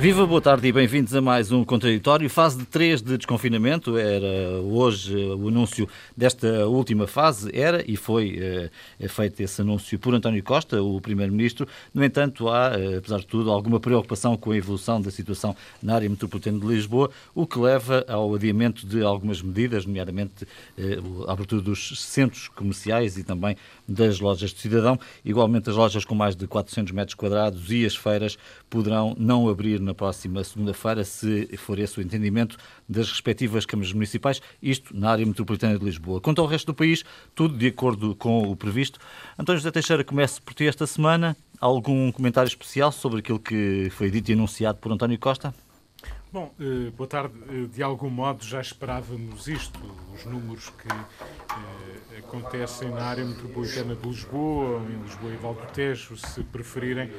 Viva, boa tarde e bem-vindos a mais um Contraditório. Fase de 3 de desconfinamento. Era hoje o anúncio desta última fase. Era e foi é, feito esse anúncio por António Costa, o Primeiro-Ministro. No entanto, há, eh, apesar de tudo, alguma preocupação com a evolução da situação na área metropolitana de Lisboa, o que leva ao adiamento de algumas medidas, nomeadamente eh, a abertura dos centros comerciais e também das lojas de cidadão. Igualmente, as lojas com mais de 400 metros quadrados e as feiras poderão não abrir na próxima segunda-feira, se for esse o entendimento das respectivas câmaras municipais, isto na área metropolitana de Lisboa. Quanto ao resto do país, tudo de acordo com o previsto. António José Teixeira, começa por ti esta semana. Algum comentário especial sobre aquilo que foi dito e anunciado por António Costa? Bom, eh, boa tarde. Eh, de algum modo já esperávamos isto, os números que eh, acontecem na área metropolitana de Lisboa, em Lisboa e Val do Tejo, se preferirem,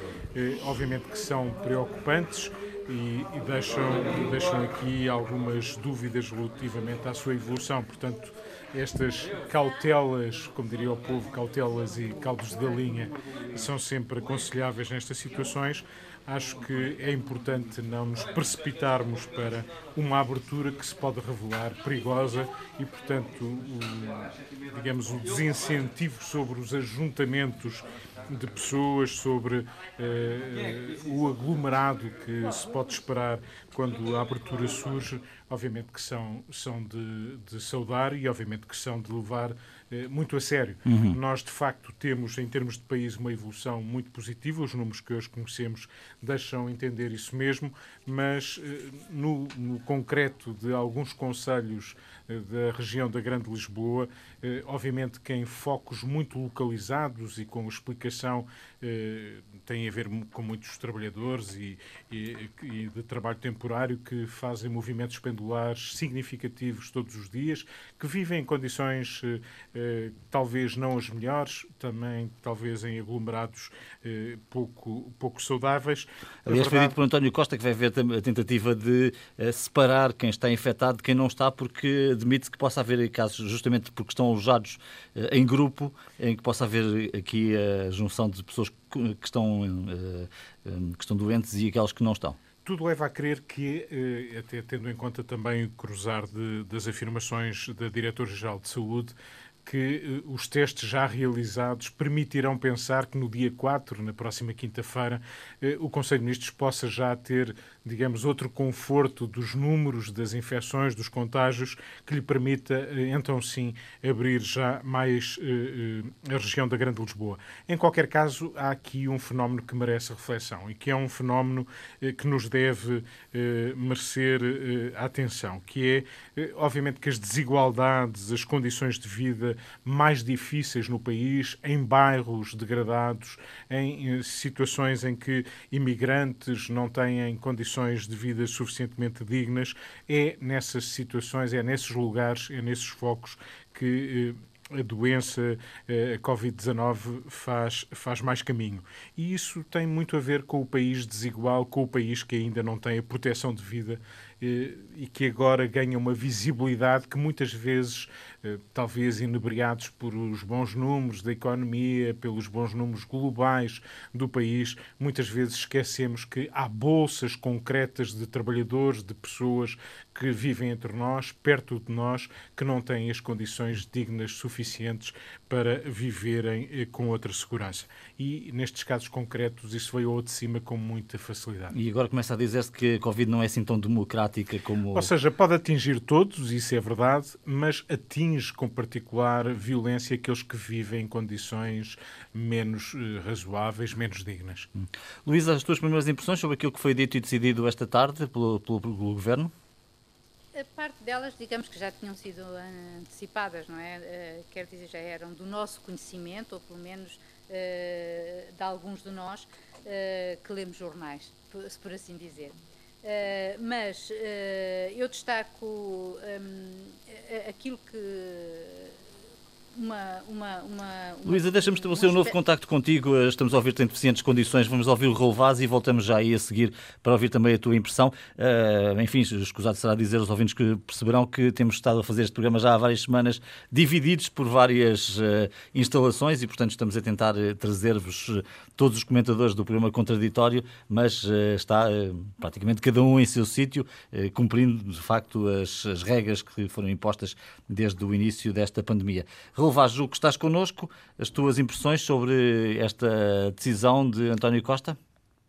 obviamente que são preocupantes e, e deixam, deixam aqui algumas dúvidas relativamente à sua evolução. Portanto, estas cautelas, como diria o povo, cautelas e caldos de galinha, são sempre aconselháveis nestas situações acho que é importante não nos precipitarmos para uma abertura que se pode revelar perigosa e, portanto, o, digamos, o desincentivo sobre os ajuntamentos de pessoas, sobre eh, o aglomerado que se pode esperar quando a abertura surge, obviamente que são, são de, de saudar e obviamente que são de levar eh, muito a sério. Uhum. Nós, de facto, temos, em termos de país, uma evolução muito positiva. Os números que hoje conhecemos deixam entender isso mesmo, mas eh, no, no concreto de alguns conselhos eh, da região da Grande Lisboa, obviamente que em focos muito localizados e com explicação tem a ver com muitos trabalhadores e, e, e, de trabalho temporário que fazem movimentos pendulares significativos todos os dias, que vivem em condições eh, talvez não as melhores, também talvez em aglomerados eh, pouco, pouco saudáveis. Aliás, verdade... foi dito por António Costa que vai haver a tentativa de eh, separar quem está infectado de quem não está, porque admite que possa haver casos, justamente porque estão alojados em grupo, em que possa haver aqui a junção de pessoas que estão, que estão doentes e aquelas que não estão. Tudo leva a crer que, até tendo em conta também o cruzar de, das afirmações da Diretora-Geral de Saúde, que os testes já realizados permitirão pensar que no dia 4, na próxima quinta-feira, o Conselho de Ministros possa já ter digamos, outro conforto dos números das infecções, dos contágios, que lhe permita, eh, então sim, abrir já mais uh, a região da Grande Lisboa. Em qualquer caso, há aqui um fenómeno que merece reflexão e que é um fenómeno que nos deve merecer atenção, que é, obviamente, que as desigualdades, as condições de vida mais difíceis no país, em bairros degradados, em situações em que imigrantes não têm condições condições de vida suficientemente dignas, é nessas situações, é nesses lugares, é nesses focos que eh, a doença, eh, a Covid-19, faz, faz mais caminho. E isso tem muito a ver com o país desigual, com o país que ainda não tem a proteção de vida eh, e que agora ganha uma visibilidade que muitas vezes talvez inebriados por os bons números da economia, pelos bons números globais do país, muitas vezes esquecemos que há bolsas concretas de trabalhadores, de pessoas que vivem entre nós, perto de nós, que não têm as condições dignas suficientes para viverem eh, com outra segurança. E nestes casos concretos isso veio ao de cima com muita facilidade. E agora começa a dizer-se que a Covid não é assim tão democrática como. Ou seja, pode atingir todos, isso é verdade, mas atinge atinge com particular violência aqueles que vivem em condições menos uh, razoáveis, menos dignas. Hum. Luísa, as tuas primeiras impressões sobre aquilo que foi dito e decidido esta tarde pelo, pelo, pelo Governo? A parte delas, digamos que já tinham sido antecipadas, não é? Uh, quer dizer, já eram do nosso conhecimento, ou pelo menos uh, de alguns de nós uh, que lemos jornais, por, por assim dizer. Uh, mas uh, eu destaco um, aquilo que uma, uma, uma, Luísa, deixa-me estabelecer um novo contacto contigo. Estamos a ouvir-te em deficientes condições. Vamos ouvir o Raul Vaz e voltamos já aí a seguir para ouvir também a tua impressão. Uh, enfim, escusado será dizer aos ouvintes que perceberão que temos estado a fazer este programa já há várias semanas, divididos por várias uh, instalações e, portanto, estamos a tentar trazer-vos todos os comentadores do programa contraditório, mas está praticamente cada um em seu sítio, cumprindo de facto as, as regras que foram impostas desde o início desta pandemia. Vaz, que estás connosco, as tuas impressões sobre esta decisão de António Costa?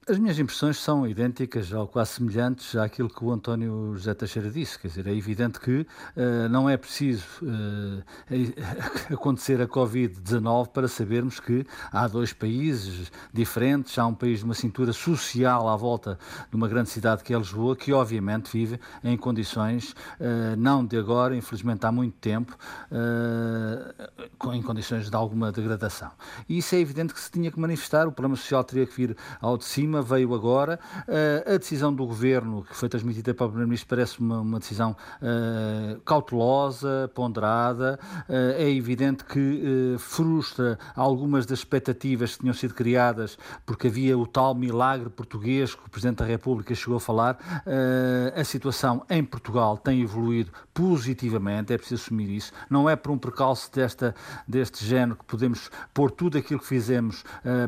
As minhas impressões são idênticas ou quase semelhantes àquilo que o António José Teixeira disse. Quer dizer, é evidente que uh, não é preciso uh, acontecer a Covid-19 para sabermos que há dois países diferentes. Há um país de uma cintura social à volta de uma grande cidade que é Lisboa, que obviamente vive em condições, uh, não de agora, infelizmente há muito tempo, em condições de alguma degradação. E isso é evidente que se tinha que manifestar, o problema social teria que vir ao de cima veio agora. Uh, a decisão do governo, que foi transmitida para o Primeiro-Ministro, parece uma, uma decisão uh, cautelosa, ponderada. Uh, é evidente que frustra algumas das expectativas que tinham sido criadas, porque havia o tal milagre português que o Presidente da República chegou a falar. a situação em Portugal tem evoluído positivamente, é preciso assumir isso. Não é por um percalço desta, deste género que podemos pôr tudo aquilo que fizemos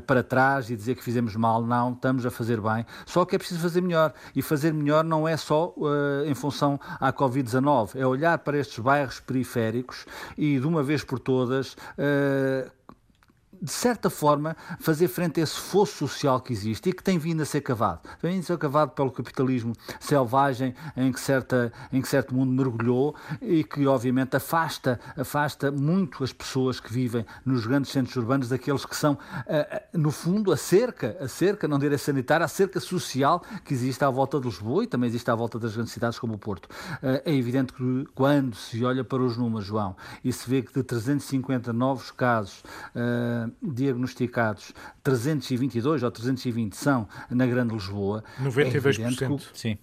para trás e dizer que fizemos mal, não estamos a fazer bem, só que é preciso fazer melhor. E fazer melhor não é só uh, em função à Covid-19, é olhar para estes bairros periféricos e, de uma vez por todas, uh, de certa forma, fazer frente a esse fosso social que existe e que tem vindo a ser cavado. Tem vindo a ser cavado pelo capitalismo selvagem em que, certa, em que certo mundo mergulhou e que, obviamente, afasta, afasta muito as pessoas que vivem nos grandes centros urbanos daqueles que são, no fundo, a cerca, a cerca, não direi sanitária, a cerca social que existe à volta de Lisboa e também existe à volta das grandes cidades como o Porto. É evidente que quando se olha para os números, João, e se vê que de 350 novos casos diagnosticados 322 ou 320 são na Grande Lisboa. 92%. É Sim.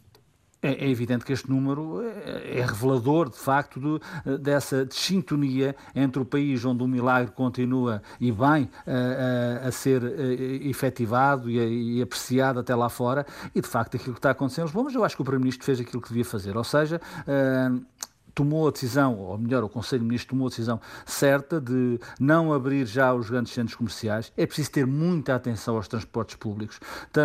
É, é, evidente que este número é, é revelador, de facto, de, dessa desintonia entre o país onde o milagre continua e bem a, a, a ser efetivado e, e, apreciado até lá fora e, de facto, aquilo que está acontecendo em Lisboa. Mas eu acho que o Primeiro-Ministro fez aquilo que devia fazer, ou seja, uh, tomou a decisão, ou melhor, o Conselho de Ministros tomou a decisão certa de não abrir já os grandes centros comerciais. É preciso ter muita atenção aos transportes públicos.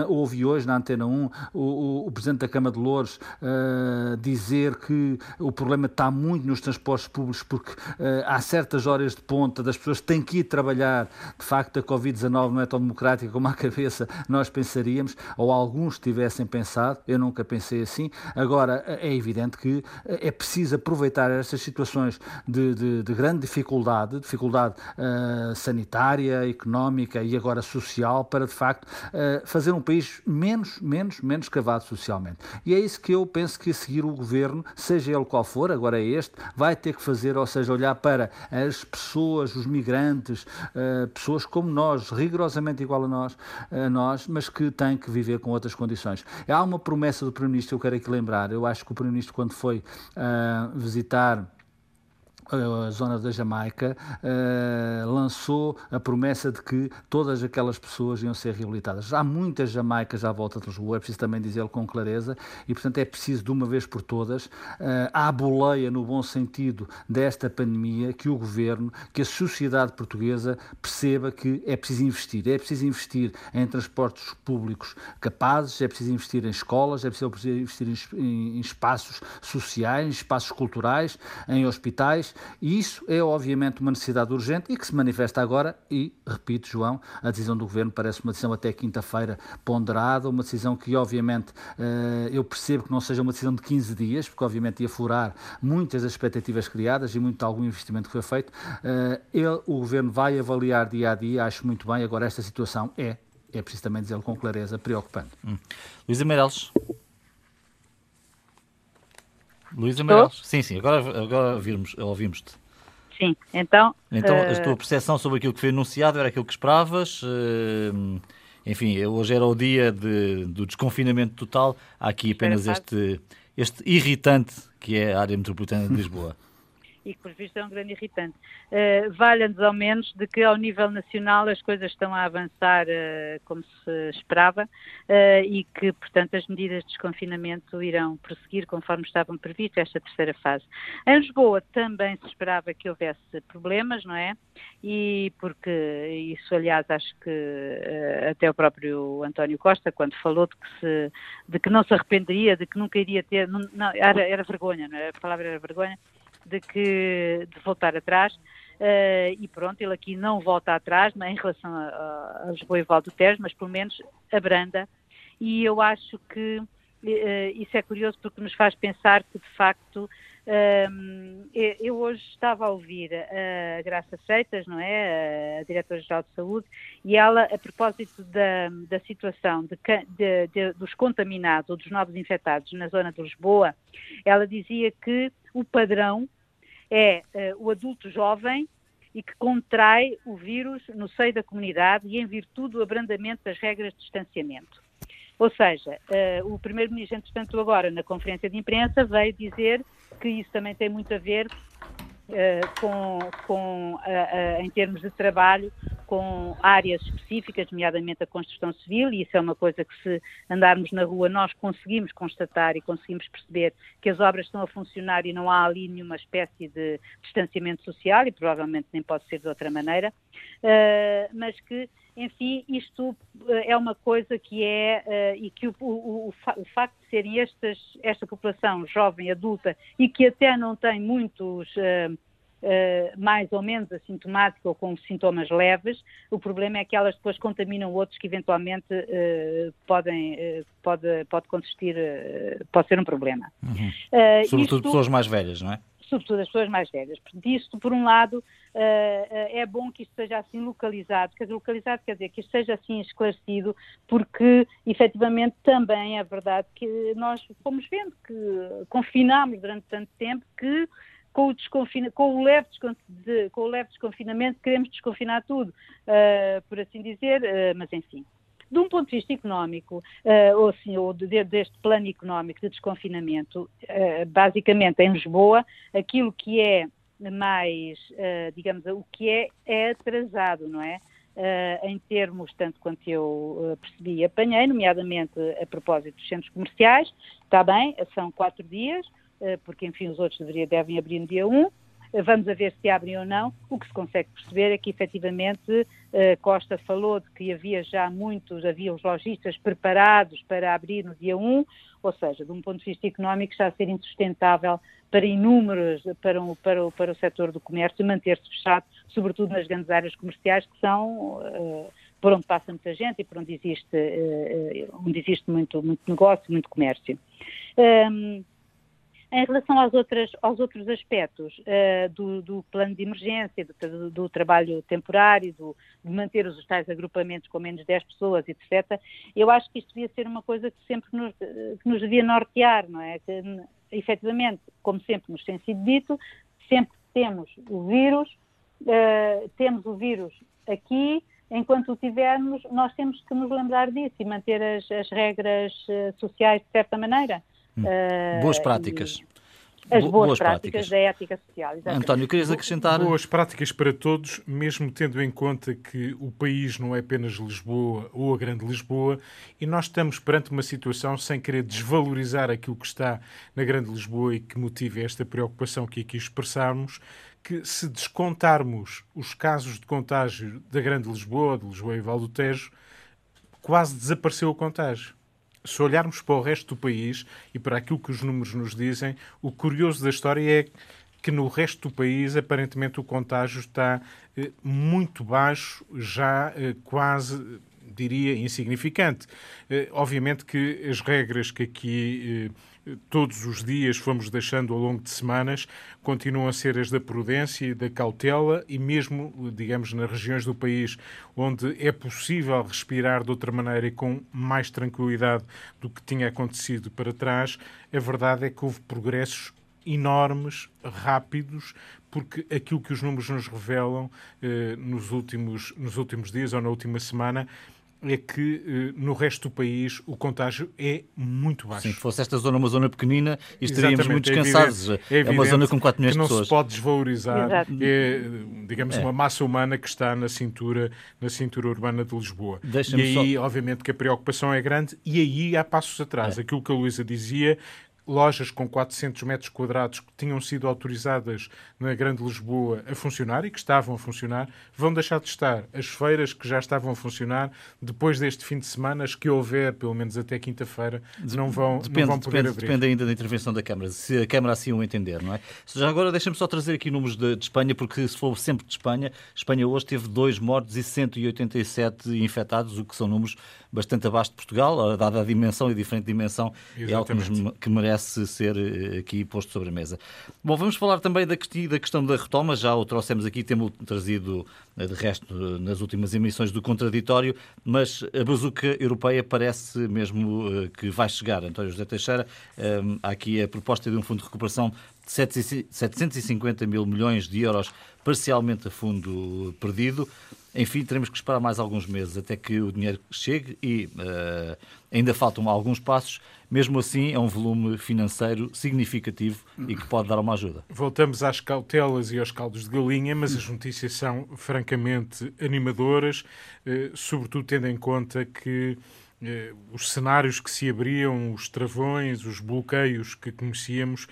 Houve hoje na Antena 1 o, o, o Presidente da Câmara de Louros uh, dizer que o problema está muito nos transportes públicos porque uh, há certas horas de ponta das pessoas têm que ir trabalhar. De facto, a Covid-19 não é tão democrática como à cabeça nós pensaríamos, ou alguns tivessem pensado. Eu nunca pensei assim. Agora, é evidente que é preciso aproveitar aproveitar estas situações de, de, de grande dificuldade, dificuldade uh, sanitária, económica e agora social, para de facto uh, fazer um país menos, menos, menos cavado socialmente. E é isso que eu penso que a seguir o governo, seja ele qual for, agora é este, vai ter que fazer, ou seja, olhar para as pessoas, os migrantes, uh, pessoas como nós, rigorosamente igual a nós, a nós, mas que têm que viver com outras condições. Há uma promessa do Primeiro-Ministro eu quero aqui lembrar. Eu acho que o Primeiro-Ministro, quando foi visitar a zona da Jamaica, uh, lançou a promessa de que todas aquelas pessoas iam ser reabilitadas. Há muitas Jamaicas à volta de Lisboa, é preciso também dizê-lo com clareza, e portanto é preciso de uma vez por todas, uh, à boleia no bom sentido desta pandemia, que o governo, que a sociedade portuguesa perceba que é preciso investir. É preciso investir em transportes públicos capazes, é preciso investir em escolas, é preciso investir em, em espaços sociais, em espaços culturais, em hospitais e isso é, obviamente, uma necessidade urgente e que se manifesta agora. E, repito, João, a decisão do governo parece uma decisão até quinta-feira ponderada, uma decisão que, obviamente, eh, eu percebo que não seja uma decisão de 15 dias, porque, obviamente, ia furar muitas das expectativas criadas e muito algum investimento que foi feito. Eh, ele, o governo vai avaliar dia a dia, acho muito bem. Agora, esta situação é, é preciso também dizê-lo com clareza, preocupante. Hum. Luísa Meireles. Luísa Meireles. Sim, sim, agora, agora ouvimos, ouvimos-te. Sim, então... Então, uh... a tua percepção sobre aquilo que foi anunciado era aquilo que esperavas? Uh, enfim, hoje era o dia de, do desconfinamento total. Há aqui apenas este, este irritante que é a área metropolitana de Lisboa. E que, por visto, é um grande irritante. Uh, Valha-nos, ao menos, de que, ao nível nacional, as coisas estão a avançar uh, como se esperava uh, e que, portanto, as medidas de desconfinamento irão prosseguir conforme estavam previstas esta terceira fase. Em Lisboa também se esperava que houvesse problemas, não é? E porque isso, aliás, acho que até o próprio António Costa, quando falou de que, se, de que não se arrependeria, de que nunca iria ter, não, não, era, era vergonha, não é? A palavra era vergonha, de, que, de voltar atrás. Uh, e pronto, ele aqui não volta atrás né, em relação a, a Lisboa e Valdo Tejo, mas pelo menos abranda. E eu acho que uh, isso é curioso porque nos faz pensar que, de facto, um, eu hoje estava a ouvir a Graça Freitas, não é? A Diretora-Geral de Saúde, e ela, a propósito da, da situação de, de, de, dos contaminados ou dos novos infectados na zona de Lisboa, ela dizia que o padrão é uh, o adulto jovem e que contrai o vírus no seio da comunidade e em virtude do abrandamento das regras de distanciamento. Ou seja, uh, o primeiro-ministro, entretanto, agora na conferência de imprensa veio dizer que isso também tem muito a ver uh, com, com uh, em termos de trabalho, com áreas específicas, nomeadamente a construção civil, e isso é uma coisa que se andarmos na rua nós conseguimos constatar e conseguimos perceber que as obras estão a funcionar e não há ali nenhuma espécie de distanciamento social, e provavelmente nem pode ser de outra maneira, mas que enfim, isto eh, é uma coisa que é, uh, e que o, o, o, facto de serem estas, esta população jovem, adulta, e que até não tem muitos uh, uh, mais ou menos assintomáticos ou com sintomas leves, o problema é que elas depois contaminam outros que eventualmente podem, pode, pode consistir, pode ser um problema. Uhum. Sobretudo isto, pessoas mais velhas, não é? Sobretudo as pessoas mais velhas. Isto, por um lado, uh, é bom que isto seja assim localizado, quer dizer, localizado quer dizer que isto seja assim esclarecido, porque efetivamente também é verdade que nós fomos vendo que confinámos durante tanto tempo que com o, desconfina, com o, leve, com o leve desconfinamento queremos desconfinar tudo, uh, por assim dizer, mas enfim. De um ponto de vista económico, uh, ou, assim, ou de, deste plano económico de desconfinamento, basicamente em Lisboa, aquilo que é mais, uh, digamos, o que é, é atrasado, não é? Uh, em termos, tanto quanto eu uh, percebi e apanhei, nomeadamente a propósito dos centros comerciais, está bem, são quatro dias, porque enfim os outros deveria, devem abrir no dia 1, vamos a ver se abrem ou não. O que se consegue perceber é que efetivamente Costa falou de que havia já muitos, havia os lojistas preparados para abrir no dia 1, ou seja, de um ponto de vista económico está a ser insustentável para inúmeros, para o, para o, para o setor do comércio manter-se fechado, sobretudo nas grandes áreas comerciais que são uh, por onde passa muita gente e por onde existe, uh, onde existe muito, muito negócio, muito comércio. Um, em relação aos, outras, aos outros aspectos uh, do, do, plano de emergência, do, do trabalho temporário, de manter os tais agrupamentos com menos 10 pessoas, etc., eu acho que isto devia ser uma coisa que sempre nos, que nos devia nortear, não é? Que, efetivamente, como sempre nos tem sido dito, sempre temos o vírus, uh, temos o vírus aqui, enquanto o tivermos, nós temos que nos lembrar disso e manter as, as regras uh, sociais de certa maneira. Uh, Boas práticas. As boas, boas práticas, práticas, da ética social. Exatamente. António, querias acrescentar? Boas práticas para todos, mesmo tendo em conta que o país não é apenas Lisboa ou a Grande Lisboa, e nós estamos perante uma situação sem querer desvalorizar aquilo que está na Grande Lisboa e que motiva esta preocupação que aqui expressarmos, que se descontarmos os casos de contágio da Grande Lisboa, de Lisboa e Val do Tejo, quase desapareceu o contágio se olharmos para o resto do país e para aquilo que os números nos dizem, o curioso da história é que no resto do país, aparentemente, o contágio está eh, muito baixo, já eh, quase diria, insignificante. Eh, obviamente que as regras que aqui eh, todos os dias fomos deixando ao longo de semanas continuam a ser as da prudência e da cautela e mesmo, digamos, nas regiões do país onde é possível respirar de outra maneira e com mais tranquilidade do que tinha acontecido para trás, a verdade é que houve progressos enormes, rápidos, porque aquilo que os números nos revelam eh, nos, últimos, nos últimos dias ou na última semana é que uh, no resto do país o contágio é muito baixo. Sim, se fosse esta zona uma zona pequenina, estaríamos muito é descansados. É, é, uma zona com 4 milhões de pessoas. não se pode desvalorizar. Exato. É, digamos, é. uma massa humana que está na cintura, na cintura urbana de Lisboa. E aí, só... obviamente, que a preocupação é grande e aí há passos atrás. É. Aquilo que a Luísa dizia, lojas com 400 metros quadrados que tinham sido autorizadas na Grande Lisboa a funcionar e que estavam a funcionar, vão deixar de estar. As feiras que já estavam a funcionar, depois deste fim de semana, as que houver, pelo menos até quinta-feira, não vão, depende, não vão poder depende, abrir. Depende ainda da intervenção da Câmara, se a Câmara assim o entender, não é? Já agora deixa-me só trazer aqui números de, de, Espanha, porque se for sempre de Espanha, Espanha hoje teve dois mortos e 187 infectados, o que são números bastante abaixo de Portugal, dada a dimensão e diferente dimensão, Exatamente. é algo que, nos, que merece ser eh, aqui posto sobre a mesa. Bom, vamos falar também da, questão da retoma, já o trouxemos aqui, temos trazido eh, de resto nas últimas emissões do contraditório, mas a bazuca europeia parece mesmo eh, que vai chegar. António José Teixeira, há aqui a proposta de um fundo de recuperação de 750 mil milhões de euros parcialmente a fundo perdido. Enfim, teremos que esperar mais alguns meses até que o dinheiro chegue e uh, ainda faltam alguns passos. Mesmo assim, é um volume financeiro significativo e que pode dar uma ajuda. Voltamos às cautelas e aos caldos de galinha, mas as notícias são francamente animadoras, uh, sobretudo tendo em conta que eh, os cenários que se abriam, os travões, os bloqueios que conhecíamos,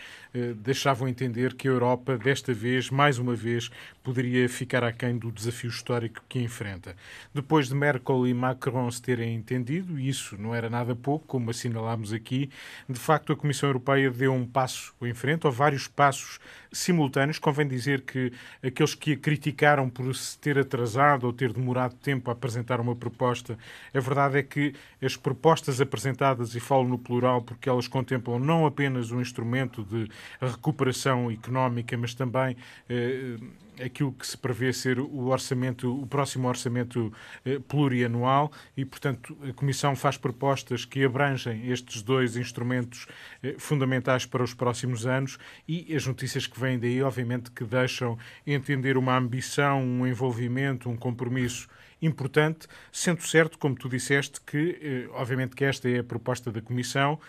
deixavam entender que a Europa, desta vez, mais uma vez, poderia ficar aquém do desafio histórico que enfrenta. Depois de Merkel e Macron se terem entendido, e isso não era nada pouco, como assinalámos aqui, de facto a Comissão Europeia deu um passo em frente, ou vários passos simultâneos. Convém dizer que aqueles que a criticaram por se ter atrasado ou ter demorado tempo a apresentar uma proposta, a verdade é que as propostas apresentadas, e falo no plural porque elas contemplam não apenas um instrumento de recuperação económica, mas também eh, aquilo que se prevê ser o orçamento, o próximo orçamento eh, plurianual. E, portanto, a Comissão faz propostas que abrangem estes dois instrumentos eh, fundamentais para os próximos anos. E as notícias que vêm daí, obviamente, que deixam entender uma ambição, um envolvimento, um compromisso importante, sendo certo, como tu disseste, que, obviamente, que esta é a proposta da Comissão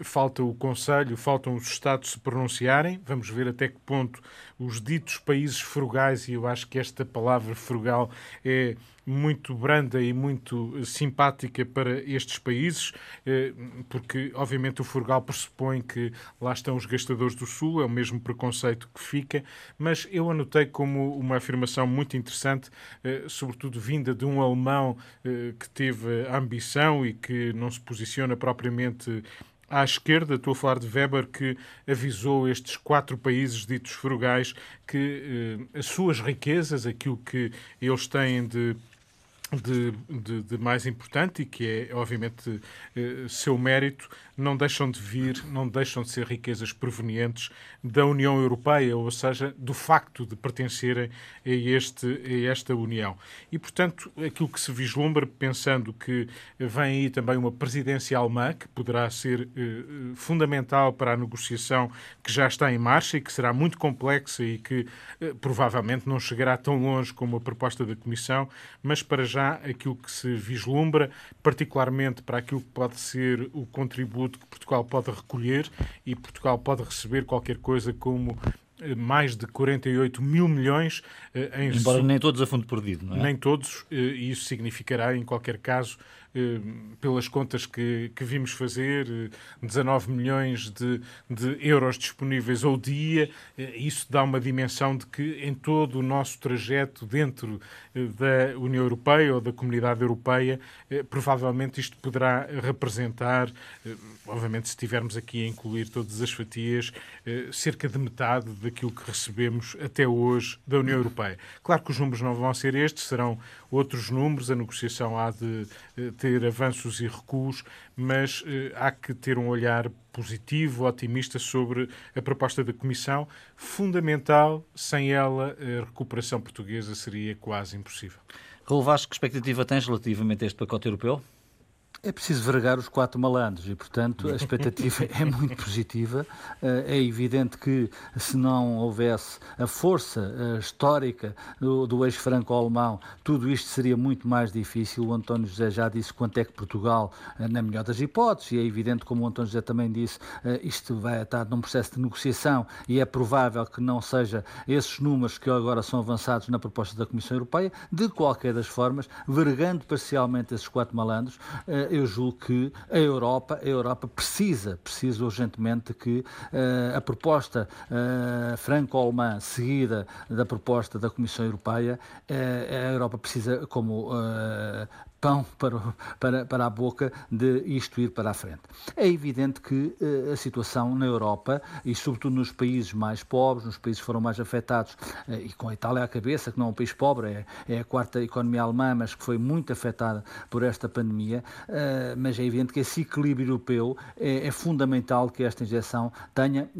falta o Conselho, faltam os Estados se pronunciarem. Vamos ver até que ponto os ditos países frugais, e eu acho que esta palavra frugal é muito branda e muito simpática para estes países, eh, porque obviamente o frugal pressupõe que lá estão os gastadores do Sul, é o mesmo preconceito que fica, mas eu anotei como uma afirmação muito interessante, eh, sobretudo vinda de um alemão que teve ambição e que não se posiciona propriamente à esquerda, estou a falar de Weber, que avisou estes quatro países ditos frugais que eh, as suas riquezas, aquilo que eles têm de de, de, de, mais importante e que é, obviamente, eh, seu mérito, não deixam de vir, não deixam de ser riquezas provenientes da União Europeia, ou seja, do facto de pertencerem a, este, a esta União. E, portanto, aquilo que se vislumbra, pensando que vem aí também uma presidência alemã, que poderá ser eh, fundamental para a negociação que já está em marcha e que será muito complexa e que eh, provavelmente não chegará tão longe como a proposta da Comissão, mas para já já aquilo que se vislumbra, particularmente para aquilo que pode ser o contributo que Portugal pode recolher e Portugal pode receber qualquer coisa como eh, mais de 48 mil milhões eh, em Embora nem todos a fundo perdido, não é? Nem todos, eh, e isso significará, em qualquer caso, pelas contas que, que vimos fazer, 19 eh, milhões de, de euros disponíveis ao dia. Eh, isso dá uma dimensão de que em todo o nosso trajeto dentro da União Europeia ou da Comunidade Europeia, provavelmente isto poderá representar, obviamente, se estivermos aqui a incluir todas as fatias, cerca de metade daquilo que recebemos até hoje da União Europeia. Claro que os números não vão ser estes, serão outros números, a negociação há de ter ter avanços e recuos, mas eh, há que ter um olhar positivo, otimista sobre a proposta da Comissão. Fundamental, sem ela, a recuperação portuguesa seria quase impossível. Raul Vasco, que expectativa tens relativamente a este pacote europeu? É preciso vergar os quatro malandros e, portanto, a expectativa é muito positiva. Eh, é evidente que, se não houvesse a força eh, histórica do, do eixo franco-alemão, tudo isto seria muito mais difícil. O António José já disse quanto é que Portugal, eh, na melhor das hipóteses, e é evidente, como o António José também disse, isto vai estar num processo de negociação e é provável que não seja esses números que agora são avançados na proposta da Comissão Europeia. De qualquer das formas, vergando parcialmente esses quatro malandros, eu julgo que a Europa, a Europa precisa, precisa urgentemente que uh, a proposta uh, franco-alemã seguida da proposta da Comissão Europeia, uh, a Europa precisa, como pão para, para, para a boca de isto ir para a frente. É evidente que uh, a situação na Europa, e sobretudo nos países mais pobres, nos países que foram mais afetados, uh, e com a Itália à cabeça, que não é um país pobre, é, é a quarta economia alemã, mas que foi muito afetada por esta pandemia, uh, mas é evidente que esse equilíbrio europeu é, é fundamental que esta injeção tenha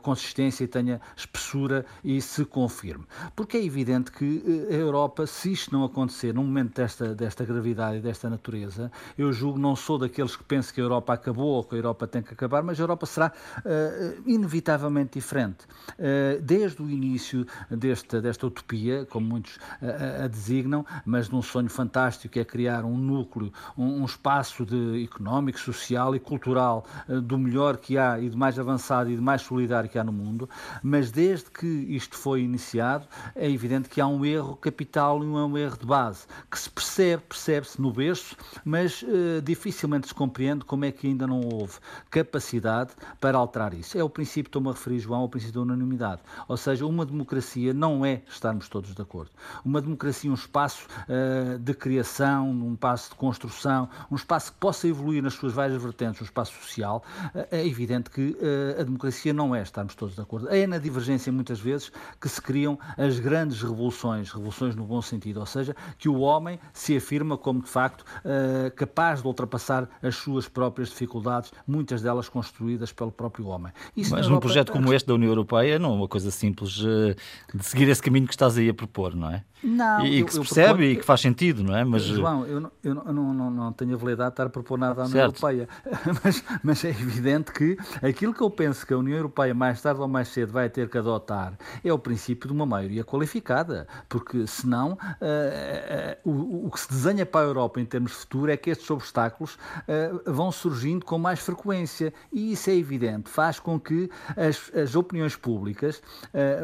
consistência e tenha espessura e se confirme. Porque é evidente que a Europa, se isto não acontecer num momento desta, desta gravidade, gravidade desta natureza, eu julgo, não sou daqueles que pensam que a Europa acabou ou que a Europa tem que acabar, mas a Europa será uh, inevitavelmente diferente. Uh, desde o início desta, desta utopia, como muitos uh, a designam, mas num sonho fantástico que é criar um núcleo, um, um espaço de, económico, social e cultural do melhor que há e de mais avançado e de mais solidário que há no mundo, mas desde que isto foi iniciado, é evidente que há um erro capital e um erro de base, que se percebe, percebe no berço, mas uh, dificilmente se compreende como é que ainda não houve capacidade para alterar isso. É o princípio, estou-me a referir, João, ao princípio da unanimidade. Ou seja, uma democracia não é estarmos todos de acordo. Uma democracia é um espaço uh, de criação, um espaço de construção, um espaço que possa evoluir nas suas várias vertentes, um espaço social. Uh, é evidente que a democracia não é estarmos todos de acordo. É na divergência, muitas vezes, que se criam as grandes revoluções, revoluções no bom sentido, ou seja, que o homem se afirma como como de facto eh, capaz de ultrapassar as suas próprias dificuldades, muitas delas construídas pelo próprio homem. Isso Mas num projeto como este da União Europeia não é uma coisa simples eh, de seguir esse caminho que estás aí a propor, não é? Não, e, que se percebe proponho... e que faz sentido, não é? Mas... João, eu, não, eu não, não, não tenho a validade de estar a propor nada à União certo. Europeia, mas, mas é evidente que aquilo que eu penso que a União Europeia mais tarde ou mais cedo vai ter que adotar é o princípio de uma maioria qualificada, porque senão uh, uh, o, o que se desenha para a Europa em termos de futuro é que estes obstáculos uh, vão surgindo com mais frequência e isso é evidente, faz com que as, as opiniões públicas,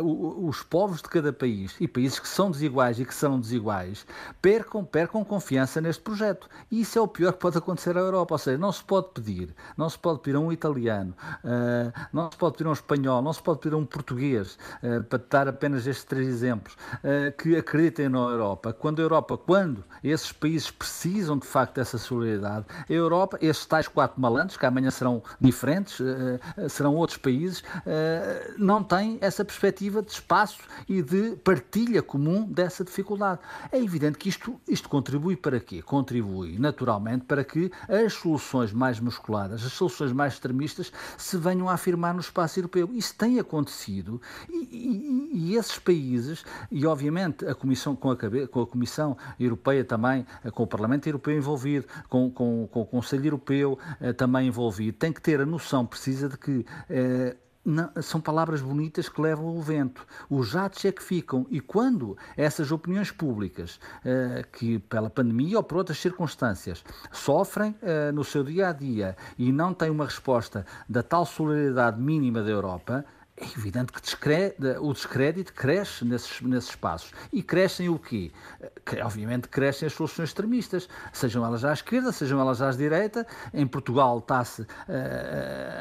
os povos de cada país e países que são desiguais e que são desiguais percam, percam confiança neste projeto. E isso é o pior que pode acontecer à Europa. Ou seja, não se pode pedir, não se pode pedir a um italiano, uh, não se pode pedir a um espanhol, não se pode pedir a um português, uh, para dar apenas estes três exemplos, uh, que acreditem na Europa. Quando a Europa, quando esses países precisam de facto dessa solidariedade, a Europa, estes tais quatro malandros, que amanhã serão diferentes, serão outros países, não têm essa perspectiva de espaço e de partilha comum dessa essa dificuldade. É evidente que isto, isto contribui para quê? Contribui, naturalmente, para que as soluções mais musculadas, as soluções mais extremistas, se venham a afirmar no espaço europeu. Isso tem acontecido e, e, e esses países, e obviamente a Comissão, com a, com a Comissão Europeia também, com o Parlamento Europeu envolvido, com, com, com o Conselho Europeu eh, também envolvido, tem que ter a noção precisa de que eh, não, são palavras bonitas que levam o vento. Os jatos é que ficam. E quando essas opiniões públicas, uh, que pela pandemia ou por outras circunstâncias, sofrem uh, no seu dia a dia e não têm uma resposta da tal solidariedade mínima da Europa, é evidente que o descrédito cresce nesses, nesses espaços. E crescem o quê? Obviamente crescem as soluções extremistas, sejam elas à esquerda, sejam elas à direita. Em Portugal está-se uh,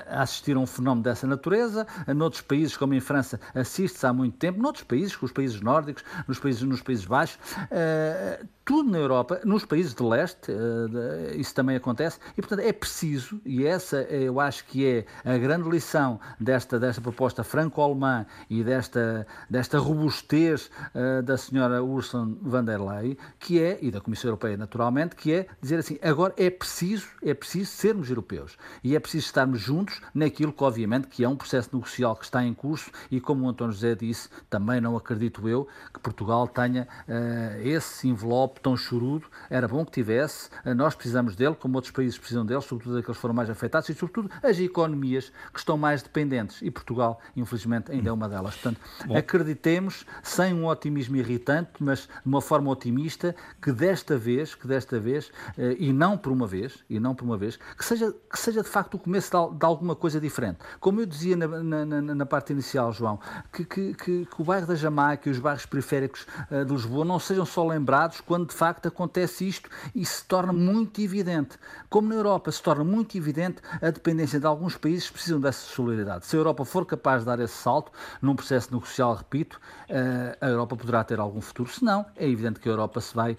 a assistir a um fenómeno dessa natureza. Noutros países, como em França, assiste-se há muito tempo. Noutros países, com os países nórdicos, nos países, nos países baixos. Uh, tudo na Europa, nos países de leste, uh, isso também acontece. E, portanto, é preciso, e essa eu acho que é a grande lição desta, desta proposta franco-alemã e desta, desta robustez uh, da senhora Ursula von der Leyen, que é, e da Comissão Europeia naturalmente, que é dizer assim, agora é preciso, é preciso sermos europeus e é preciso estarmos juntos naquilo que obviamente que é um processo negocial que está em curso e como o António José disse, também não acredito eu que Portugal tenha uh, esse envelope tão chorudo, era bom que tivesse, uh, nós precisamos dele, como outros países precisam dele, sobretudo aqueles que foram mais afetados e sobretudo as economias que estão mais dependentes e Portugal, infelizmente, ainda é uma delas. Portanto, bom. acreditemos, sem um otimismo irritante, mas de uma forma otimista, que desta vez, que desta vez, uh, e não por uma vez, e não por uma vez, que seja, que seja de facto o começo de, alguma coisa diferente. Como eu dizia na, na, na, parte inicial, João, que, que, que, que, o bairro da Jamaica e os bairros periféricos uh, de Lisboa não sejam só lembrados quando de facto acontece isto e se torna muito evidente. Como na Europa se torna muito evidente a dependência de alguns países que precisam dessa solidariedade. Se a Europa for capaz de dar esse salto num processo negocial, repito, uh, a Europa poderá ter algum futuro. Se não, é evidente que a Europa se vai uh,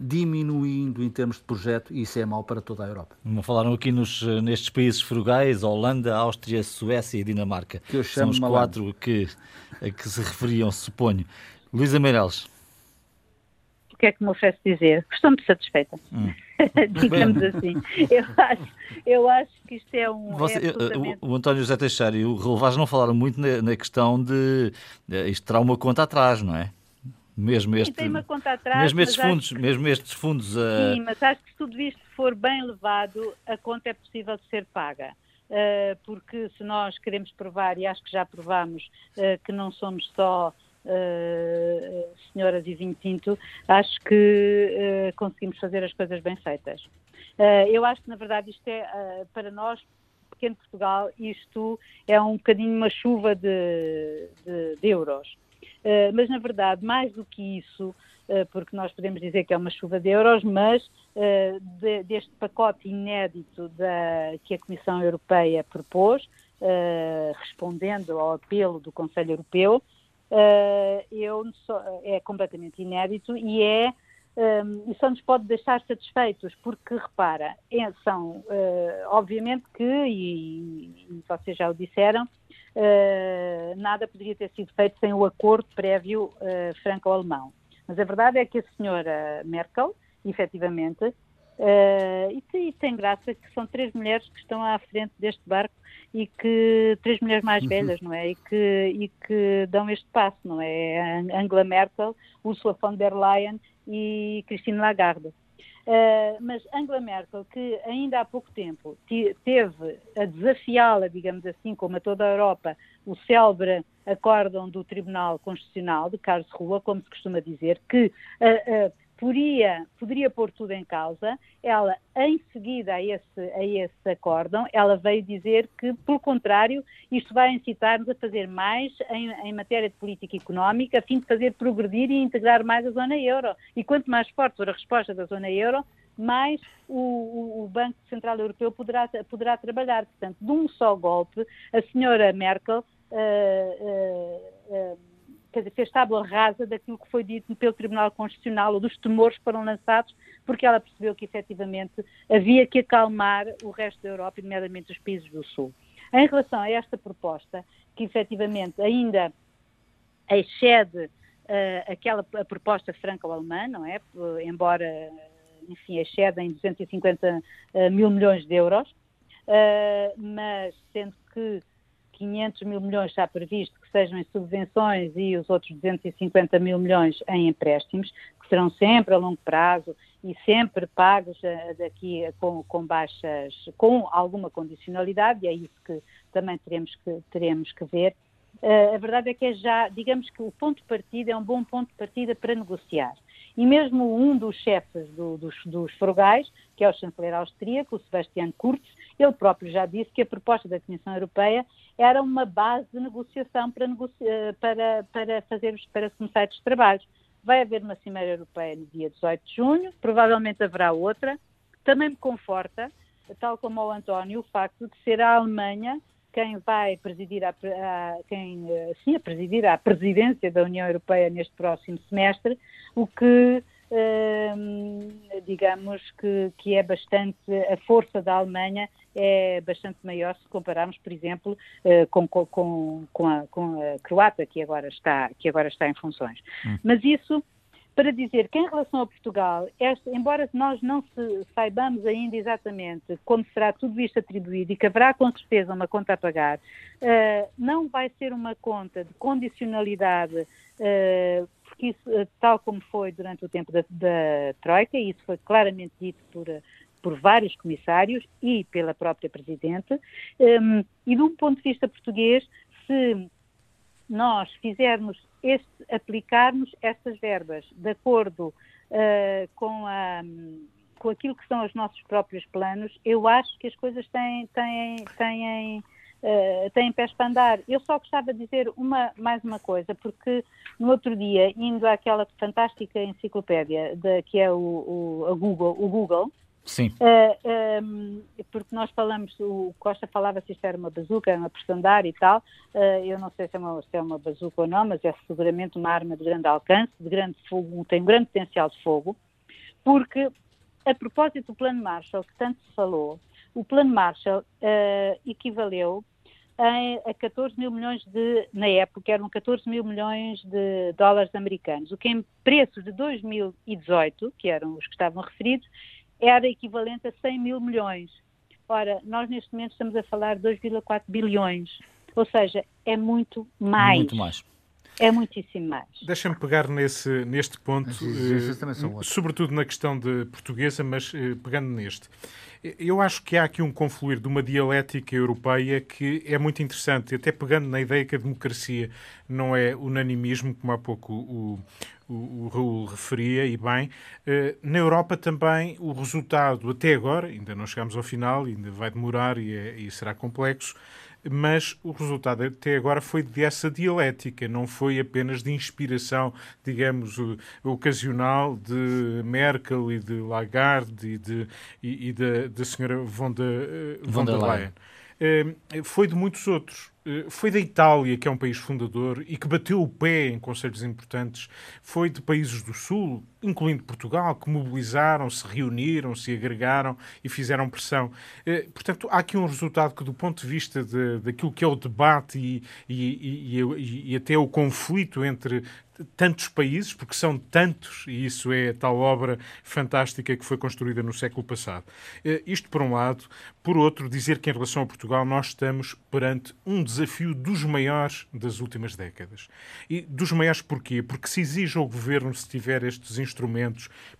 diminuindo em termos de projeto e isso é mau para toda a Europa. Falaram aqui nos, nestes países frugais, Holanda, Áustria, Suécia e Dinamarca. São os quatro que, a que se referiam, suponho. Luísa Meireles. O que é que me oferece dizer? Estou-me satisfeita. Hum. Digamos assim. Eu acho, eu acho que isto é um. Você, é absolutamente... o, o, António José Teixeira e o Relvaz não falaram muito na, na questão de. Isto terá uma conta atrás, não é? Mesmo este, tem uma conta atrás, mesmo estes fundos, que, mesmo estes fundos. Uh... Sim, mas acho que se tudo isto for bem levado, a conta é possível de ser paga. Uh, porque se nós queremos provar, e acho que já provamos, uh, que não somos só uh, senhoras e vinho tinto, acho que conseguimos fazer as coisas bem feitas. eu acho que, na verdade, isto é, para nós, pequeno Portugal, isto é um bocadinho uma chuva de, de, de euros. mas, na verdade, mais do que isso, porque nós podemos dizer que é uma chuva de euros, mas uh, de, deste pacote inédito da, que a Comissão Europeia propôs, uh, respondendo ao apelo do Conselho Europeu, uh, eu é completamente inédito e é um, e só nos pode deixar satisfeitos, porque, repara, é, são, obviamente que, e, e, vocês já o disseram, nada poderia ter sido feito sem o acordo prévio franco-alemão. Mas a verdade é que a senhora Merkel, efetivamente, uh, e, e, tem graça que são três mulheres que estão à frente deste barco e que três mulheres mais uhum. velhas, não é? E que, e que dão este passo, não é? Angela Merkel, Ursula von der Leyen e Christine Lagarde. Uh, mas Angela Merkel, que ainda há pouco tempo teve a desafiá-la, digamos assim, como a toda a Europa, o célebre acórdão do Tribunal Constitucional de Karlsruhe, como se costuma dizer, que uh, uh, poderia, poderia pôr tudo em causa. Ela, em seguida a esse, a esse acórdão, ela veio dizer que, pelo contrário, isto vai incitar-nos a fazer mais em, em, matéria de política económica, a fim de fazer progredir e integrar mais a zona euro. E quanto mais forte for a resposta da zona euro, mais o, o Banco Central Europeu poderá, poderá trabalhar. Portanto, de um só golpe, a senhora Merkel uh, uh, uh, quer dizer, fez tábua rasa daquilo que foi dito pelo Tribunal Constitucional ou dos temores que foram lançados, porque ela percebeu que efetivamente havia que acalmar o resto da Europa, nomeadamente os países do Sul. Em relação a esta proposta, que efetivamente ainda excede uh, aquela proposta franco-alemã, não é? Embora, enfim, excede em 250 uh, eh, mil milhões de euros, uh, mas sendo que 500 mil milhões está previsto sejam em subvenções e os outros 250 mil milhões em empréstimos, que serão sempre a longo prazo e sempre pagos eh, daqui com, com baixas, com alguma condicionalidade, e é isso que também teremos que, teremos que ver. Uh, a verdade é que é já, digamos que o ponto de partida é um bom ponto de partida para negociar. E mesmo um dos chefes do, dos, dos frugais, que é o chanceler austríaco, o Sebastian Kurz, ele próprio já disse que a proposta da Comissão Europeia era uma base de negociação para, eh, para, para, fazer, para começar estes trabalhos. Vai haver uma Cimeira Europeia no dia 18 de junho, provavelmente haverá outra. Também me conforta, tal como o António, o facto de ser a Alemanha quem vai presidir a, a, quem, eh, sim, a presidir a presidência da União Europeia neste próximo semestre, o que digamos que, que é bastante, a força da Alemanha é bastante maior se compararmos, por exemplo, com, com, com, a, com a Croácia, que agora está, que agora está em funções. Hum. Mas isso para dizer que em relação a Portugal, este, embora nós não se, saibamos ainda exatamente como será tudo isto atribuído e que haverá com certeza uma conta a pagar, uh, não vai ser uma conta de condicionalidade, uh, porque isso, uh, tal como foi durante o tempo da, da Troika, isso foi claramente dito por, por vários comissários e pela própria Presidente, um, e de um ponto de vista português, se nós fizermos este, aplicarmos estas verbas de acordo uh, com, a, com aquilo que são os nossos próprios planos, eu acho que as coisas têm, têm, têm, uh, têm pés para andar. Eu só gostava de dizer uma, mais uma coisa, porque no outro dia, indo àquela fantástica enciclopédia de, que é o, o, Google, o Google Sim. Uh, eh, um, ehm, porque nós falamos, o Costa falava se isto era uma bazuca, uma prestandar e tal. Uh, eu não sei se é, uma, se é uma bazuca ou não, mas é seguramente uma arma de grande alcance, de grande fogo, tem um grande potencial de fogo, porque a propósito do Plano Marshall, que tanto se falou, o Plano Marshall uh, equivaleu a, a 14 mil milhões de, na época, eram 14 mil milhões de dólares americanos, o que em preços de 2018, que eram os que estavam referidos, era equivalente a 100 mil milhões. Ora, nós neste momento estamos a falar de 2,4 bilhões. Ou seja, é muito mais. Muito mais. É muitíssimo mais. Deixa-me pegar nesse, neste ponto, uh, sobretudo na questão de portuguesa, mas uh, pegando neste. Eu acho que há aqui um confluir de uma dialética europeia que é muito interessante, até pegando na ideia que a democracia não é unanimismo, como há pouco o, o, o Raul referia, e bem. Uh, na Europa também o resultado, até agora, ainda não chegamos ao final, ainda vai demorar e, é, e será complexo, mas o resultado até agora foi dessa dialética, não foi apenas de inspiração, digamos, ocasional de Merkel e de Lagarde e, de, e, e da, da senhora von, de, uh, von, von der Leyen. Leyen. Uh, foi de muitos outros. Eh, foi da Itália, que é um país fundador e que bateu o pé em conselhos importantes, foi de países do Sul, incluindo Portugal, que mobilizaram, se reuniram, se agregaram e fizeram pressão. Eh, portanto, há aqui um resultado que, do ponto de vista de, daquilo que é o debate e, e, e, e até o conflito entre tantos países, porque são tantos, e isso é tal obra fantástica que foi construída no século passado. Eh, isto por um lado. Por outro, dizer que em relação a Portugal nós estamos perante um desafio dos maiores das últimas décadas. E dos maiores porquê? Porque se exige ao governo, se tiver estes instrumentos,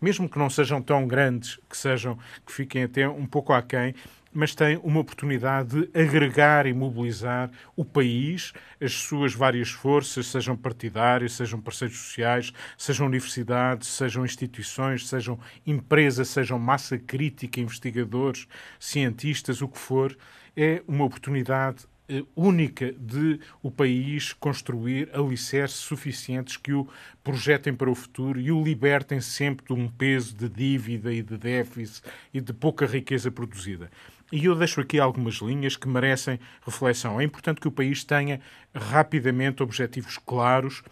mesmo que não sejam tão grandes, que sejam, que fiquem até um pouco aquém, mas tem uma oportunidade de agregar e mobilizar o país, as suas várias forças, sejam partidárias, sejam parceiros sociais, sejam universidades, sejam instituições, sejam empresas, sejam massa crítica, investigadores, cientistas, o que for, é uma oportunidade única de o país construir alicerces suficientes que o projetem para o futuro e o libertem sempre de um peso de dívida e de déficit e de pouca riqueza produzida. E eu deixo aqui algumas linhas que merecem reflexão. É importante que o país tenha rapidamente objetivos claros,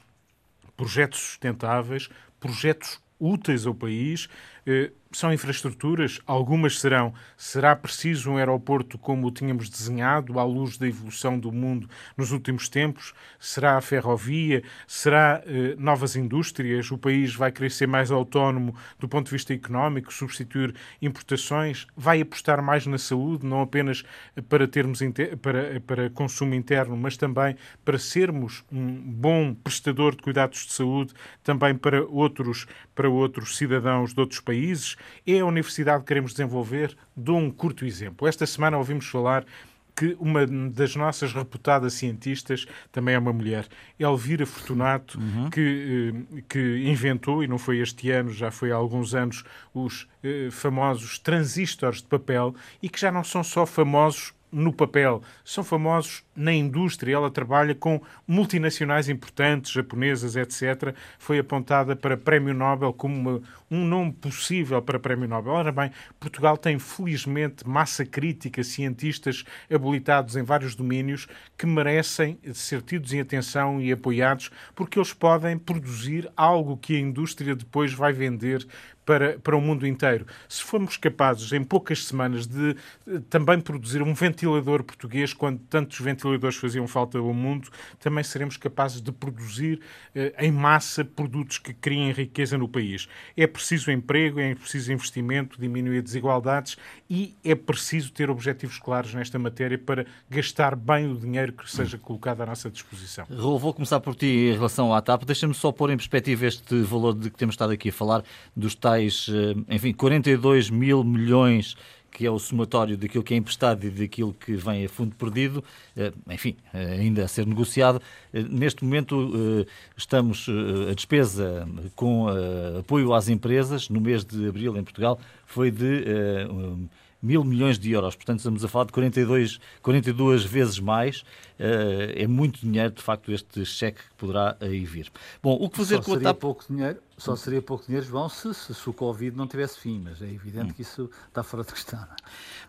projetos sustentáveis, projetos úteis ao país, eh, são infraestruturas, algumas serão. Será preciso um aeroporto como o tínhamos desenhado, à luz da evolução do mundo nos últimos tempos? Será a ferrovia? Será eh, novas indústrias? O país vai querer ser mais autónomo do ponto de vista económico, substituir importações? Vai apostar mais na saúde, não apenas para termos para, para consumo interno, mas também para sermos um bom prestador de cuidados de saúde também para outros, para outros cidadãos de outros países? é a universidade que queremos desenvolver? Dou um curto exemplo. Esta semana ouvimos falar que uma das nossas reputadas cientistas também é uma mulher, Elvira Fortunato, uhum. que, eh, que inventou, e não foi este ano, já foi há alguns anos, os eh, famosos transistores de papel e que já não são só famosos no papel, são famosos na indústria, ela trabalha com multinacionais importantes, japonesas, etc. Foi apontada para Prémio Nobel como uma, um nome possível para Prémio Nobel. Ora bem, Portugal tem felizmente massa crítica, cientistas habilitados em vários domínios que merecem ser tidos em atenção e apoiados porque eles podem produzir algo que a indústria depois vai vender para, para o mundo inteiro. Se formos capazes, em poucas semanas, de eh, também produzir um ventilador português, quando tantos ventiladores faziam falta ao mundo, também seremos capazes de produzir eh, em massa produtos que criem riqueza no país. É preciso emprego, é preciso investimento, diminuir desigualdades e é preciso ter objetivos claros nesta matéria para gastar bem o dinheiro que seja colocado à nossa disposição. Vou começar por ti em relação à TAP. Deixa-me só pôr em perspectiva este valor de que temos estado aqui a falar, dos tais, eh, enfim, 42 mil milhões que é o somatório daquilo que é emprestado e daquilo que vem a fundo perdido, eh, enfim, eh, ainda a ser negociado. Neste momento estamos a despesa com apoio às empresas no mês de abril em Portugal foi de mil milhões de euros. Portanto, estamos a falar de 42, 42 vezes mais. é muito dinheiro, de facto, este cheque que poderá aí vir. Bom, o que fazer Só com a TAP... pouco dinheiro só seria pouco dinheiro, João, se, se, se, o Covid não tivesse fim, mas é evidente hum. que isso está fora de questão. É?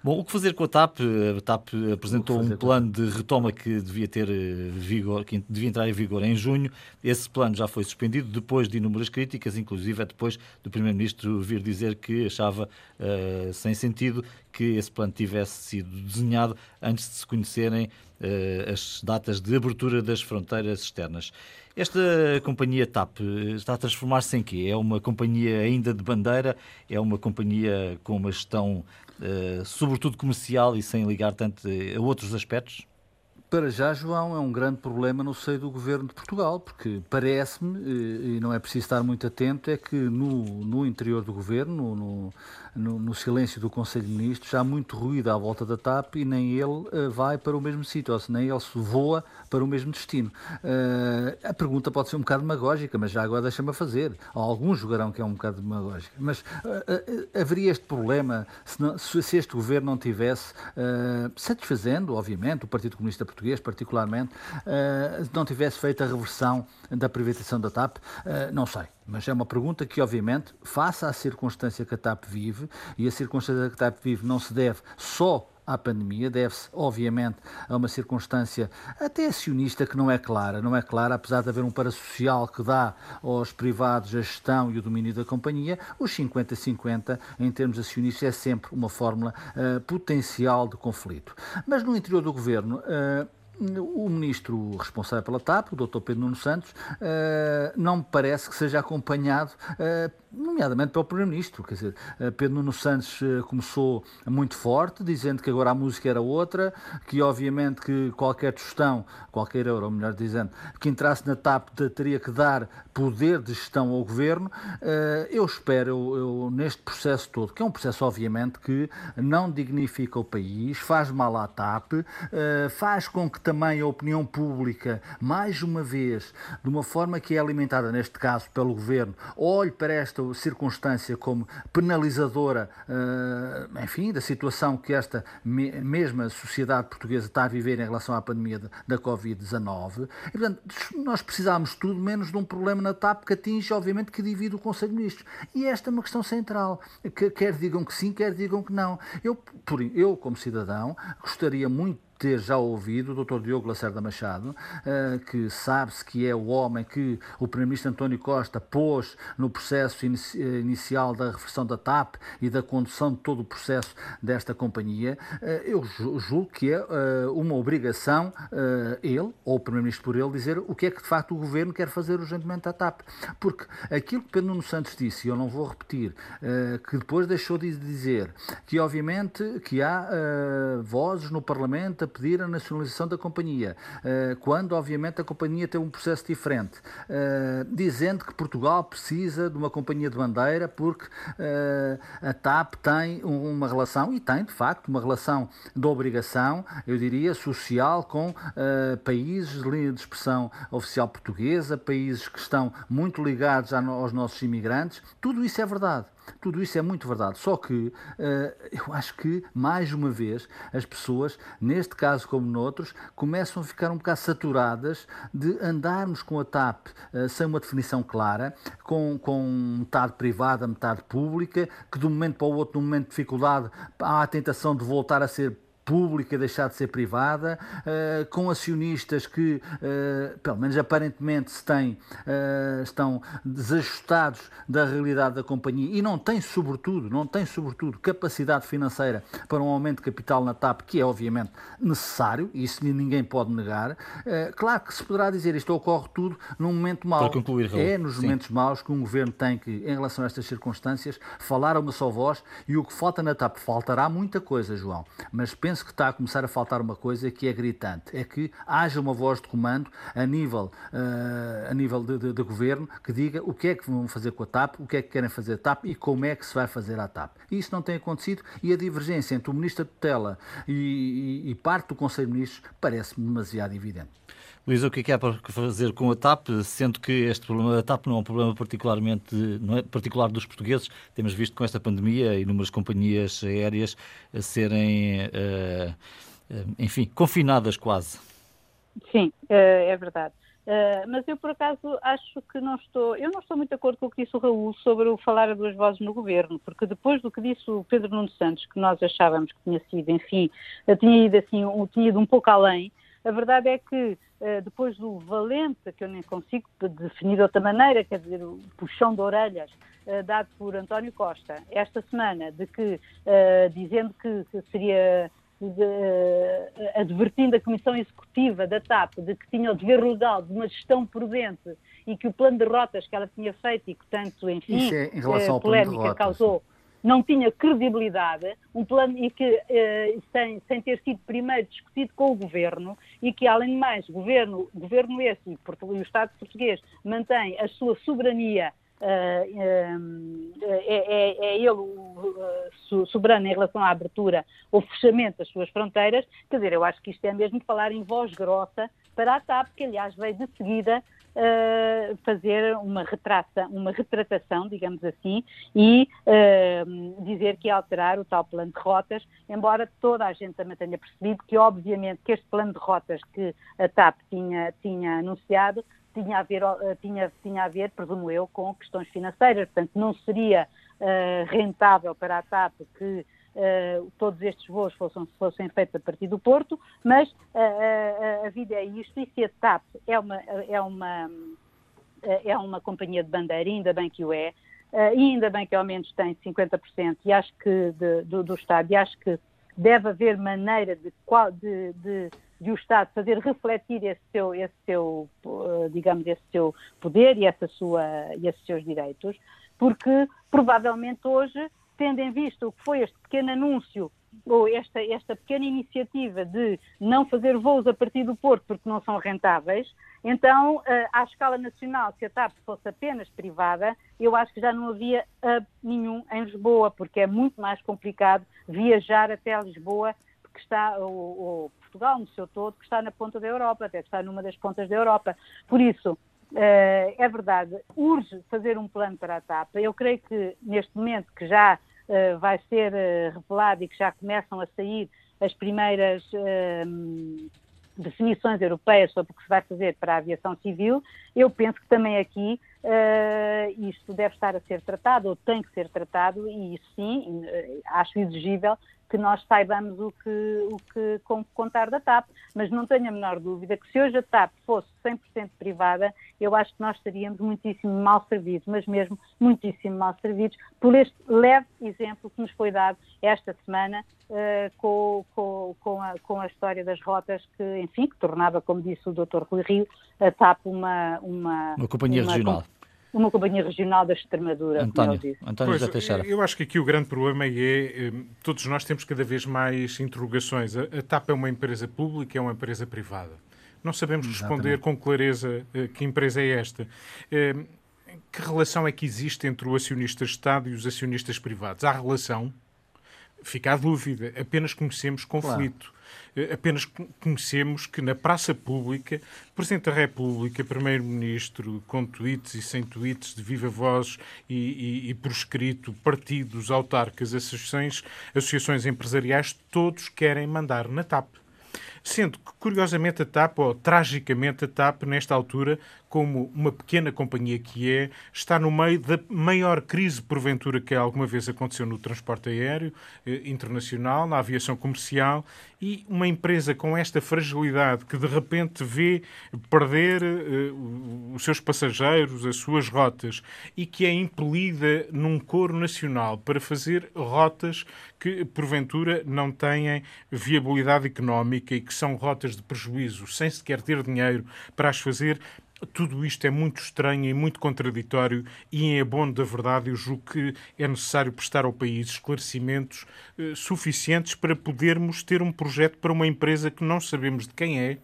Bom, o que fazer com a TAP? A TAP apresentou um plano de retoma que devia ter eh, vigor, que devia entrar em vigor em junho. Esse plano já foi suspendido depois de inúmeras críticas, inclusive é depois do Primeiro-Ministro vir dizer que achava uh, sem sentido que esse plano tivesse sido desenhado antes de se conhecerem uh, as datas de abertura das fronteiras externas. Esta companhia TAP está a transformar-se em quê? É uma companhia ainda de bandeira? É uma companhia com uma gestão, uh, sobretudo comercial e sem ligar tanto a outros aspectos? Para já, João, é um grande problema no seio do governo de Portugal, porque parece-me, eh, e não é preciso estar muito atento, é que no, no interior do governo, no, no, no, silêncio do Conselho de Ministros, há muito ruído à volta da TAP e nem ele uh, vai para o mesmo sítio, ou se nem ele se voa para o mesmo destino. Uh, a pergunta pode ser um bocado demagógica, mas já agora deixa-me fazer. Alguns jogarão que é um bocado demagógica. Mas uh, haveria este problema se, não, se, este governo não tivesse, satisfazendo, obviamente, o Partido Comunista Português, particularmente, não tivesse feito a reversão da privatização da TAP? não sei. Mas é uma pergunta que, obviamente, face à circunstância que a TAP vive, e a circunstância que a TAP vive não se deve só à pandemia, deve-se, obviamente, a uma circunstância até acionista que não é clara. Não é clara, apesar de haver um parasocial que dá aos privados a gestão e o domínio da companhia, os 50-50, em termos acionistas, é sempre uma fórmula uh, potencial de conflito. Mas no interior do governo. Uh, o ministro responsável pela TAP, o Dr. Pedro Nuno Santos, uh, não me parece que seja acompanhado nomeadamente pelo Primeiro-Ministro. Quer dizer, eh, Pedro Nuno Santos eh, começou muito forte, dizendo que agora a música era outra, que obviamente que qualquer gestão, qualquer euro, melhor dizendo, que entrasse na TAP teria que dar poder de gestão ao Governo. Eh, eu espero, eu, eu, neste processo todo, que é um processo obviamente que não dignifica o país, faz mal à TAP, faz com que também a opinião pública, mais uma vez, de uma forma que é alimentada, neste caso, pelo Governo, olhe para esta circunstância como penalizadora, uh, enfim, da situação que esta me mesma sociedade portuguesa está a viver em relação à pandemia de, da Covid-19. E, portanto, nós precisamos tudo menos de um problema na TAP que atinge, obviamente, que divide o Conselho de Ministros. E esta é uma questão central. Que, quer digam que sim, quer digam que não. Eu, por, eu como cidadão, gostaria muito ter já ouvido o Dr. Diogo Lacerda Machado, eh, que sabe-se que é o homem que o Primeiro-Ministro António Costa pôs no processo eh, inicial da reflexão da TAP e da condução de todo o processo desta companhia. Eh, eu julgo que é uma obrigação ele, ou o Primeiro-Ministro por ele, dizer o que é que de facto o Governo quer fazer urgentemente à TAP. Porque aquilo que Pedro Nuno Santos disse, e eu não vou repetir, que depois deixou de dizer que obviamente que há vozes no Parlamento a pedir a nacionalização da companhia, eh, quando, obviamente, a companhia tem um processo diferente, eh, dizendo que Portugal precisa de uma companhia de bandeira porque eh, a TAP tem uma relação, e tem, de facto, uma relação de obrigação, eu diria, social com países de linha de expressão oficial portuguesa, países que estão muito ligados aos nossos imigrantes. Tudo isso é verdade. Tudo isso é muito verdade. Só que eu acho que, mais uma vez, as pessoas, neste caso como noutros, começam a ficar um bocado saturadas de andarmos com a TAP sem uma definição clara, com, com metade privada, metade pública, que de um momento para o outro, num momento de dificuldade, há a tentação de voltar a ser pública deixar de ser privada, uh, com acionistas que, uh, pelo menos aparentemente, se têm, uh, estão desajustados da realidade da companhia e não têm, sobretudo, não têm, sobretudo, capacidade financeira para um aumento de capital na TAP, que é obviamente necessário, e isso ninguém pode negar. claro que se poderá dizer isto ocorre tudo num momento mau. Concluir, é nos Sim. momentos maus que um governo tem que, em relação a estas circunstâncias, falar a uma só voz e o que falta na TAP, faltará muita coisa, João, mas penso penso que está a começar a faltar uma coisa que é gritante, é que haja uma voz de comando a nível, uh, a nível de, de, de, governo que diga o que é que vão fazer com a TAP, o que é que querem fazer a TAP e como é que se vai fazer a TAP. Isso não tem acontecido e a divergência entre o Ministro da Tutela e, e, e parte do Conselho de Ministros parece-me demasiado evidente. Luísa, o que é que há para fazer com a TAP, sendo que este problema da TAP não é um problema particularmente não é particular dos portugueses, temos visto com esta pandemia inúmeras companhias aéreas a serem, uh, enfim, confinadas quase. Sim, eh, é verdade. Uh, mas eu por acaso acho que não estou, eu não estou muito de acordo com o que disse o Raul sobre o falar a duas vozes no governo, porque depois do que disse o Pedro Nuno Santos, que nós achávamos que tinha sido, enfim, tinha ido assim, tinha ido um pouco além, a verdade é que eh, depois do valente, que eu nem consigo definir de outra maneira, quer dizer, o puxão de orelhas eh, dado por António Costa esta semana, de que, eh, dizendo que seria de, advertindo a Comissão Executiva da TAP de que tinha o dever legal de uma gestão prudente e que o plano de rotas que ela tinha feito e que tanto, enfim, é, polémica causou, não tinha credibilidade, um plano e que eh, sem, sem ter sido primeiro discutido com o governo e que além de mais, governo, governo esse e, o Estado português mantém a sua soberania Uh, é, é, é, ele uh, soberano em relação à abertura ou fechamento das suas fronteiras, quer dizer, eu acho que isto é mesmo falar em voz grossa para a TAP, que aliás veio de seguida uh, fazer uma, uma retratação, digamos assim, e uh, dizer que ia alterar o tal plano de rotas, embora toda a gente também tenha percebido que, obviamente, que este plano de rotas que a TAP tinha, tinha anunciado tinha a ver, eh, tinha, tinha a ver, presumo eu, com questões financeiras. Portanto, não seria uh, rentável para a TAP que uh, todos estes voos fossem, fossem feitos a partir do Porto, mas uh, a vida é isto, e se a TAP é uma, é uma, é uma companhia de bandeira, ainda bem que o é, ainda bem que ao menos tem 50% e acho que de, do, do Estado, e acho que deve haver maneira de, de, de, de, o Estado fazer refletir esse seu, esse seu, digamos, esse seu poder e, essa sua, e esses seus direitos, porque provavelmente hoje tendo em vista o que foi este pequeno anúncio ou esta, esta pequena iniciativa de não fazer voos a partir do Porto porque não são rentáveis, então, eh, à escala nacional, se a TAP fosse apenas privada, eu acho que já não havia nenhum em Lisboa, porque é muito mais complicado viajar até Lisboa, que está, ou, Portugal no seu todo, que está na ponta da Europa, até está numa das pontas da Europa. Por isso, é verdade, urge fazer um plano para a TAP. Eu creio que neste momento que já uh, vai ser uh, revelado e que já começam a sair as primeiras definições europeias sobre o que se vai fazer para a aviação civil, eu penso que também aqui isto deve estar a ser tratado, ou tem que ser tratado, e isso sim, acho exigível que nós saibamos o que, o que contar da TAP, mas não tenho a menor dúvida que se hoje a TAP fosse 100% privada, eu acho que nós estaríamos muitíssimo mal servidos, mas mesmo muitíssimo mal servidos, por este leve exemplo que nos foi dado esta semana uh, com, com, com, a, com a história das rotas que, enfim, que tornava, como disse o Dr. Rui Rio, a TAP uma... Uma, uma companhia uma, regional uma companhia regional da Extremadura. António, António pois, Teixeira. Eu acho que aqui o grande problema é, hum, todos nós temos cada vez mais interrogações. A TAP é uma empresa pública, é uma empresa privada. Não sabemos responder Exatamente. com clareza eh, que empresa é esta. Hum, que relação é que existe entre o acionista Estado e os acionistas privados? Há relação? Fica a dúvida. Apenas conhecemos conflito. Claro. Eh, apenas conhecemos que na praça pública, Presidente da República, Primeiro-Ministro, com tweets e sem tweets, de viva voz e, e, e por escrito, partidos, autarcas, associações, associações empresariais, todos querem mandar na TAP. Sendo que, curiosamente, a TAP, ou tragicamente a TAP, nesta altura, como uma pequena companhia que é, está no meio da maior crise, porventura, que alguma vez aconteceu no transporte aéreo eh, internacional, na aviação comercial, e uma empresa com esta fragilidade que de repente vê perder eh, os seus passageiros, as suas rotas, e que é impelida num coro nacional para fazer rotas que, porventura, não têm viabilidade económica e que são rotas de prejuízo, sem sequer ter dinheiro para as fazer, tudo isto é muito estranho e muito contraditório e, em abono da verdade, eu julgo que é necessário prestar ao país esclarecimentos eh, suficientes para podermos ter um projeto para uma empresa que não sabemos de quem é,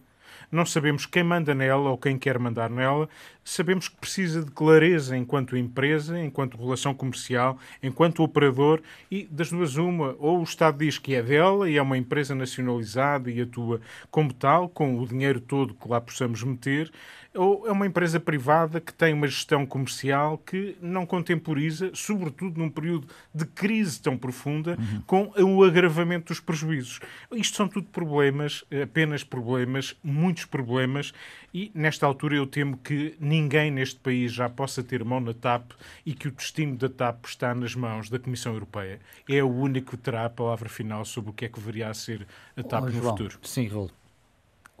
não sabemos quem manda nela ou quem quer mandar nela, sabemos que precisa de clareza enquanto empresa, enquanto relação comercial, enquanto operador e das duas uma, ou o Estado diz que é dela e é uma empresa nacionalizada e atua como tal, com o dinheiro todo que lá possamos meter, ou é uma empresa privada que tem uma gestão comercial que não contemporiza, sobretudo num período de crise tão profunda, uhum. com o agravamento dos prejuízos. Isto são tudo problemas, apenas problemas, muitos problemas, e nesta altura eu temo que ninguém neste país já possa ter mão na TAP e que o destino da TAP está nas mãos da Comissão Europeia. É o único que terá a palavra final sobre o que é que deveria a ser a TAP oh, no João. futuro. Sim, Raul.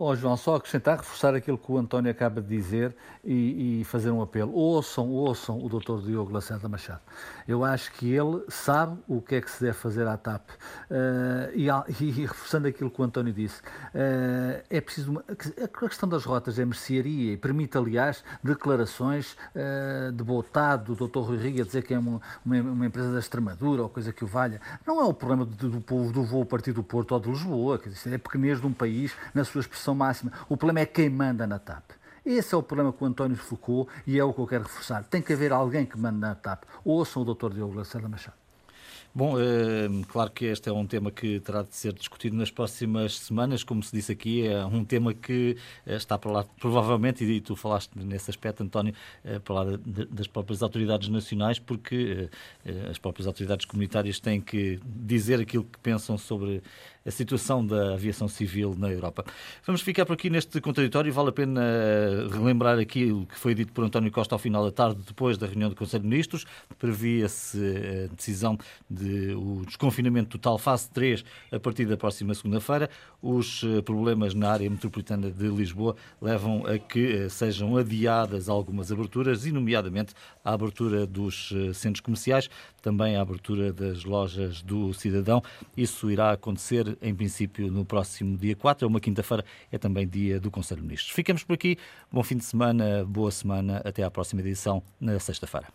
Oh, João, só acrescentar, reforçar aquilo que o António acaba de dizer e, e fazer um apelo. Ouçam, ouçam o Dr. Diogo Lacerda Machado. Eu acho que ele sabe o que é que se deve fazer à TAP. Uh, e, e, reforçando aquilo que o António disse, uh, é preciso. Uma, a questão das rotas é mercearia e permite, aliás, declarações uh, de botado do Dr. Rui Riga dizer que é uma, uma, uma, empresa da Extremadura ou coisa que o valha. Não é o problema do, do, do voo partir do Porto ou de Lisboa, quer dizer, é pequenez de um país na sua expressão máxima. O problema é quem manda na TAP. Esse é o problema que o António focou e é o que eu quero reforçar. Tem que haver alguém que manda na TAP. Ouçam o Dr. Diogo Lacerda Machado. Bom, é, claro que este é um tema que terá de ser discutido nas próximas semanas. Como se disse aqui, é um tema que eh, está para lá, provavelmente, e tu falaste nesse aspecto, António, é, para lá das próprias autoridades nacionais, porque é, as próprias autoridades comunitárias têm que dizer aquilo que pensam sobre a situação da aviação civil na Europa. Vamos ficar por aqui neste contraditório. Vale a pena relembrar aqui o que foi dito por António Costa ao final da tarde, depois da reunião do Conselho de Ministros. Previa-se a decisão de o desconfinamento total, fase 3, a partir da próxima segunda-feira. Os eh, problemas na área metropolitana de Lisboa levam a que eh, sejam adiadas algumas aberturas, e nomeadamente a abertura dos eh, centros comerciais, também a abertura das lojas do cidadão. Isso irá acontecer, em princípio, no próximo dia 4, é uma quinta-feira, é também dia do Conselho de Ministros. Ficamos por aqui. Bom fim de semana, boa semana. Até à próxima edição, na sexta-feira.